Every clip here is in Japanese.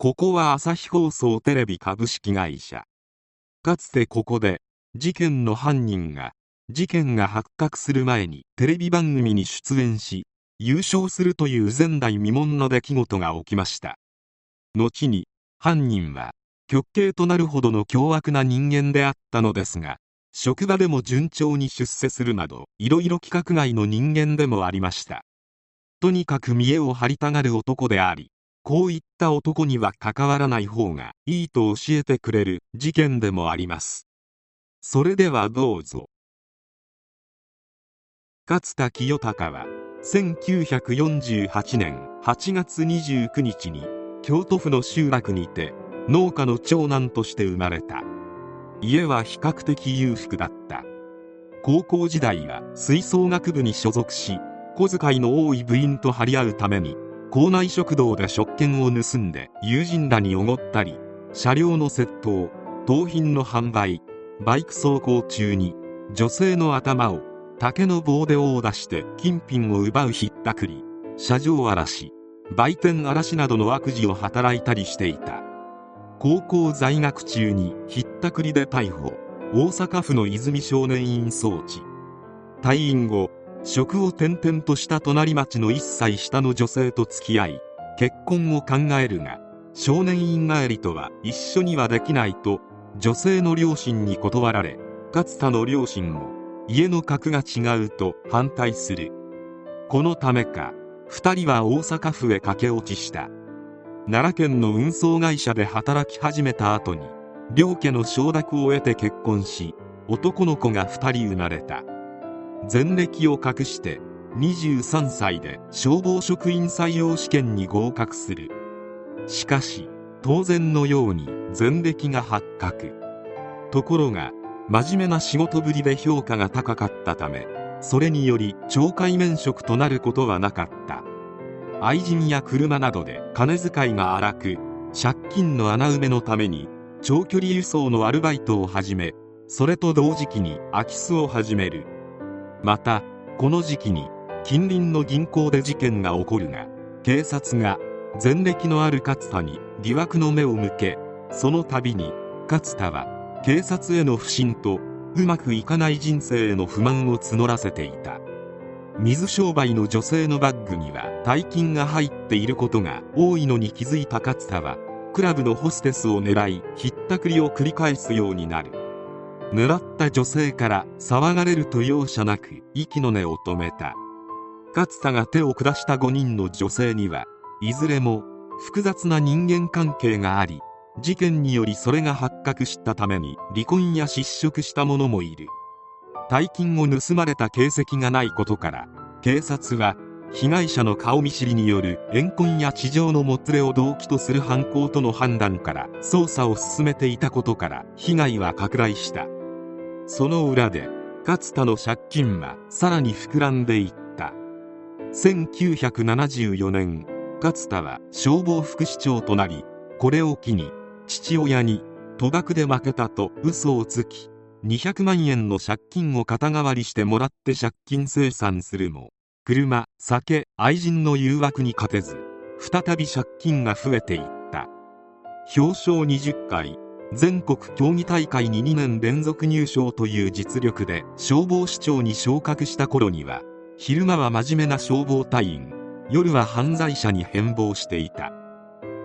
ここは朝日放送テレビ株式会社。かつてここで事件の犯人が事件が発覚する前にテレビ番組に出演し優勝するという前代未聞の出来事が起きました。後に犯人は極刑となるほどの凶悪な人間であったのですが職場でも順調に出世するなどいろいろ規格外の人間でもありました。とにかく見栄を張りたがる男でありこういった男には関わらない方がいいと教えてくれる事件でもあります。それではどうぞ。勝田清隆は1948年8月29日に京都府の集落にて農家の長男として生まれた。家は比較的裕福だった。高校時代は吹奏楽部に所属し小遣いの多い部員と張り合うために校内食堂で食券を盗んで友人らにおごったり車両の窃盗盗品の販売バイク走行中に女性の頭を竹の棒で殴打して金品を奪うひったくり車上荒らし売店荒らしなどの悪事を働いたりしていた。高校在学中にひったくりで逮捕。大阪府の泉少年院送致退院後職を転々とした隣町の1歳下の女性と付き合い結婚を考えるが少年院帰りとは一緒にはできないと女性の両親に断られ勝田の両親も家の格が違うと反対する。このためか2人は大阪府へ駆け落ちした。奈良県の運送会社で働き始めた後に両家の承諾を得て結婚し男の子が2人生まれた。前歴を隠して23歳で消防職員採用試験に合格する。しかし当然のように前歴が発覚。ところが真面目な仕事ぶりで評価が高かったためそれにより懲戒免職となることはなかった。愛人や車などで金遣いが荒く借金の穴埋めのために長距離輸送のアルバイトを始めそれと同時期に空き巣を始める。またこの時期に近隣の銀行で事件が起こるが警察が前歴のある勝田に疑惑の目を向けその度に勝田は警察への不信とうまくいかない人生への不満を募らせていた。水商売の女性のバッグには大金が入っていることが多いのに気づいた勝田はクラブのホステスを狙いひったくりを繰り返すようになる。狙った女性から騒がれると容赦なく息の根を止めた。勝田が手を下した5人の女性にはいずれも複雑な人間関係があり事件によりそれが発覚したために離婚や失職した者もいる。大金を盗まれた形跡がないことから警察は被害者の顔見知りによる怨恨や地上のもつれを動機とする犯行との判断から捜査を進めていたことから被害は拡大した。その裏で勝田の借金はさらに膨らんでいった。1974年勝田は消防副市長となりこれを機に父親に賭博で負けたと嘘をつき200万円の借金を肩代わりしてもらって借金清算するも車酒愛人の誘惑に勝てず再び借金が増えていった。表彰20回全国競技大会に2年連続入賞という実力で消防士長に昇格した頃には昼間は真面目な消防隊員夜は犯罪者に変貌していた。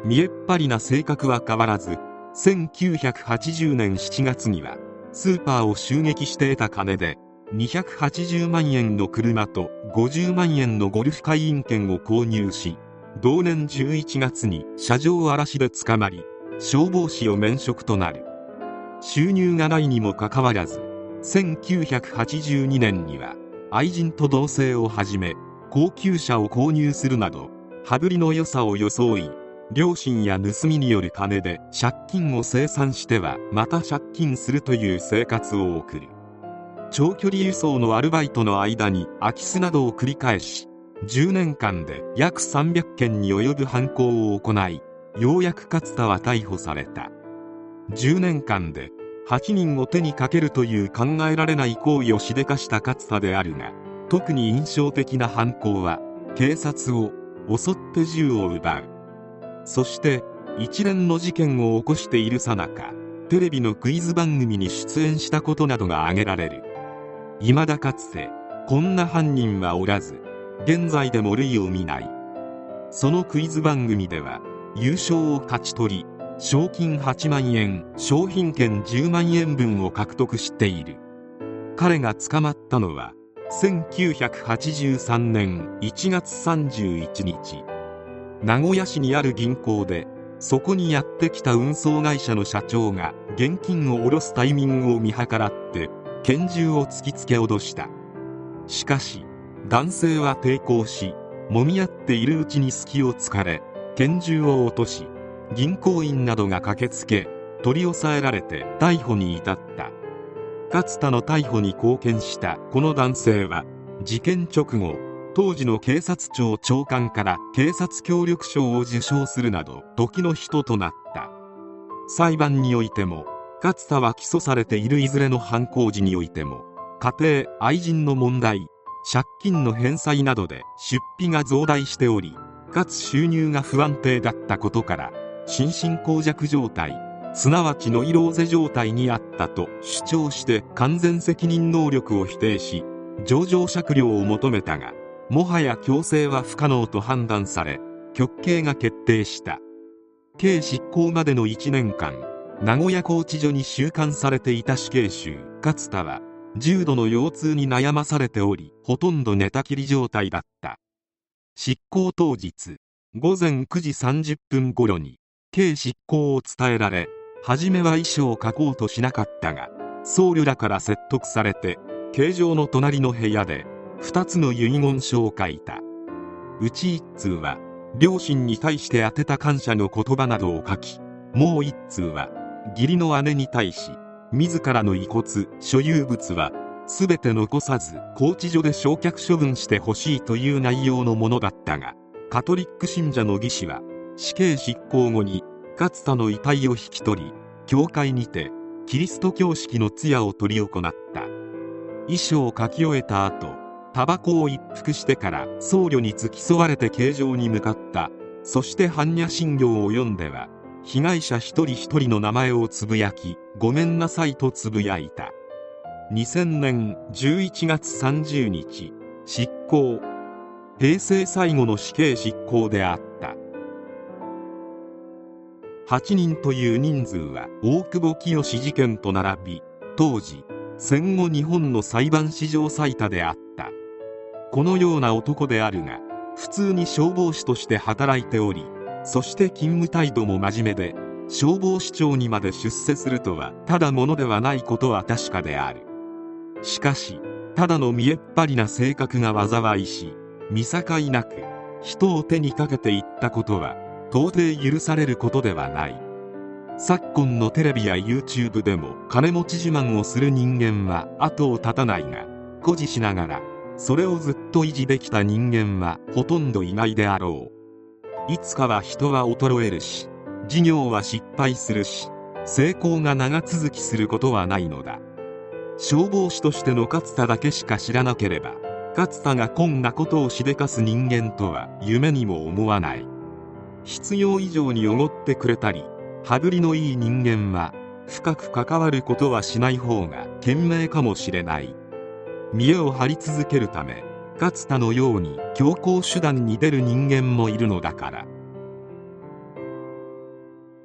見えっ張りな性格は変わらず1980年7月にはスーパーを襲撃して得た金で280万円の車と50万円のゴルフ会員権を購入し同年11月に車上荒らしで捕まり消防士を免職となる収入がないにもかかわらず1982年には愛人と同棲を始め高級車を購入するなど羽振りの良さを装い両親や盗みによる金で借金を清算してはまた借金するという生活を送る。長距離輸送のアルバイトの間に空き巣などを繰り返し10年間で約300件に及ぶ犯行を行いようやく勝田は逮捕された。10年間で8人を手にかけるという考えられない行為をしでかした勝田であるが特に印象的な犯行は警察を襲って銃を奪う。そして一連の事件を起こしているさなかテレビのクイズ番組に出演したことなどが挙げられる。未だかつてこんな犯人はおらず現在でも類を見ない。そのクイズ番組では優勝を勝ち取り賞金8万円商品券10万円分を獲得している。彼が捕まったのは1983年1月31日。名古屋市にある銀行でそこにやってきた運送会社の社長が現金を下ろすタイミングを見計らって拳銃を突きつけ脅した。しかし男性は抵抗し揉み合っているうちに隙を突かれ拳銃を落とし銀行員などが駆けつけ取り押さえられて逮捕に至った。勝田の逮捕に貢献したこの男性は事件直後当時の警察庁長官から警察協力賞を受賞するなど時の人となった。裁判においても勝田は起訴されているいずれの犯行時においても家庭愛人の問題借金の返済などで出費が増大しておりかつ収入が不安定だったことから心神耗弱状態すなわちノイローゼ状態にあったと主張して完全責任能力を否定し上場酌量を求めたがもはや強制は不可能と判断され極刑が決定した。刑執行までの1年間名古屋拘置所に収監されていた死刑囚勝田は重度の腰痛に悩まされておりほとんど寝たきり状態だった。執行当日午前9時30分頃に刑執行を伝えられ初めは遺書を書こうとしなかったが僧侶らから説得されて形状の隣の部屋で2つの遺言書を書いた。うち1通は両親に対して宛てた感謝の言葉などを書きもう1通は義理の姉に対し自らの遺骨所有物は全て残さず拘置所で焼却処分してほしいという内容のものだったがカトリック信者の義士は死刑執行後に勝田の遺体を引き取り教会にてキリスト教式の通夜を執り行った。遺書を書き終えた後タバコを一服してから僧侶に付き添われて形状に向かった。そして般若心経を読んでは被害者一人一人の名前をつぶやきごめんなさいとつぶやいた。2000年11月30日執行。平成最後の死刑執行であった。8人という人数は大久保清事件と並び当時戦後日本の裁判史上最多であった。このような男であるが普通に消防士として働いておりそして勤務態度も真面目で消防士長にまで出世するとはただものではないことは確かである。しかしただの見えっ張りな性格が災いし見境なく人を手にかけていったことは到底許されることではない。昨今のテレビや YouTube でも金持ち自慢をする人間は後を絶たないが誇示しながらそれをずっと維持できた人間はほとんどいないであろう。いつかは人は衰えるし事業は失敗するし成功が長続きすることはないのだ。消防士としての勝田だけしか知らなければ勝田がこんなことをしでかす人間とは夢にも思わない。必要以上におごってくれたり羽振りのいい人間は深く関わることはしない方が賢明かもしれない。見栄を張り続けるため勝田のように強硬手段に出る人間もいるのだから。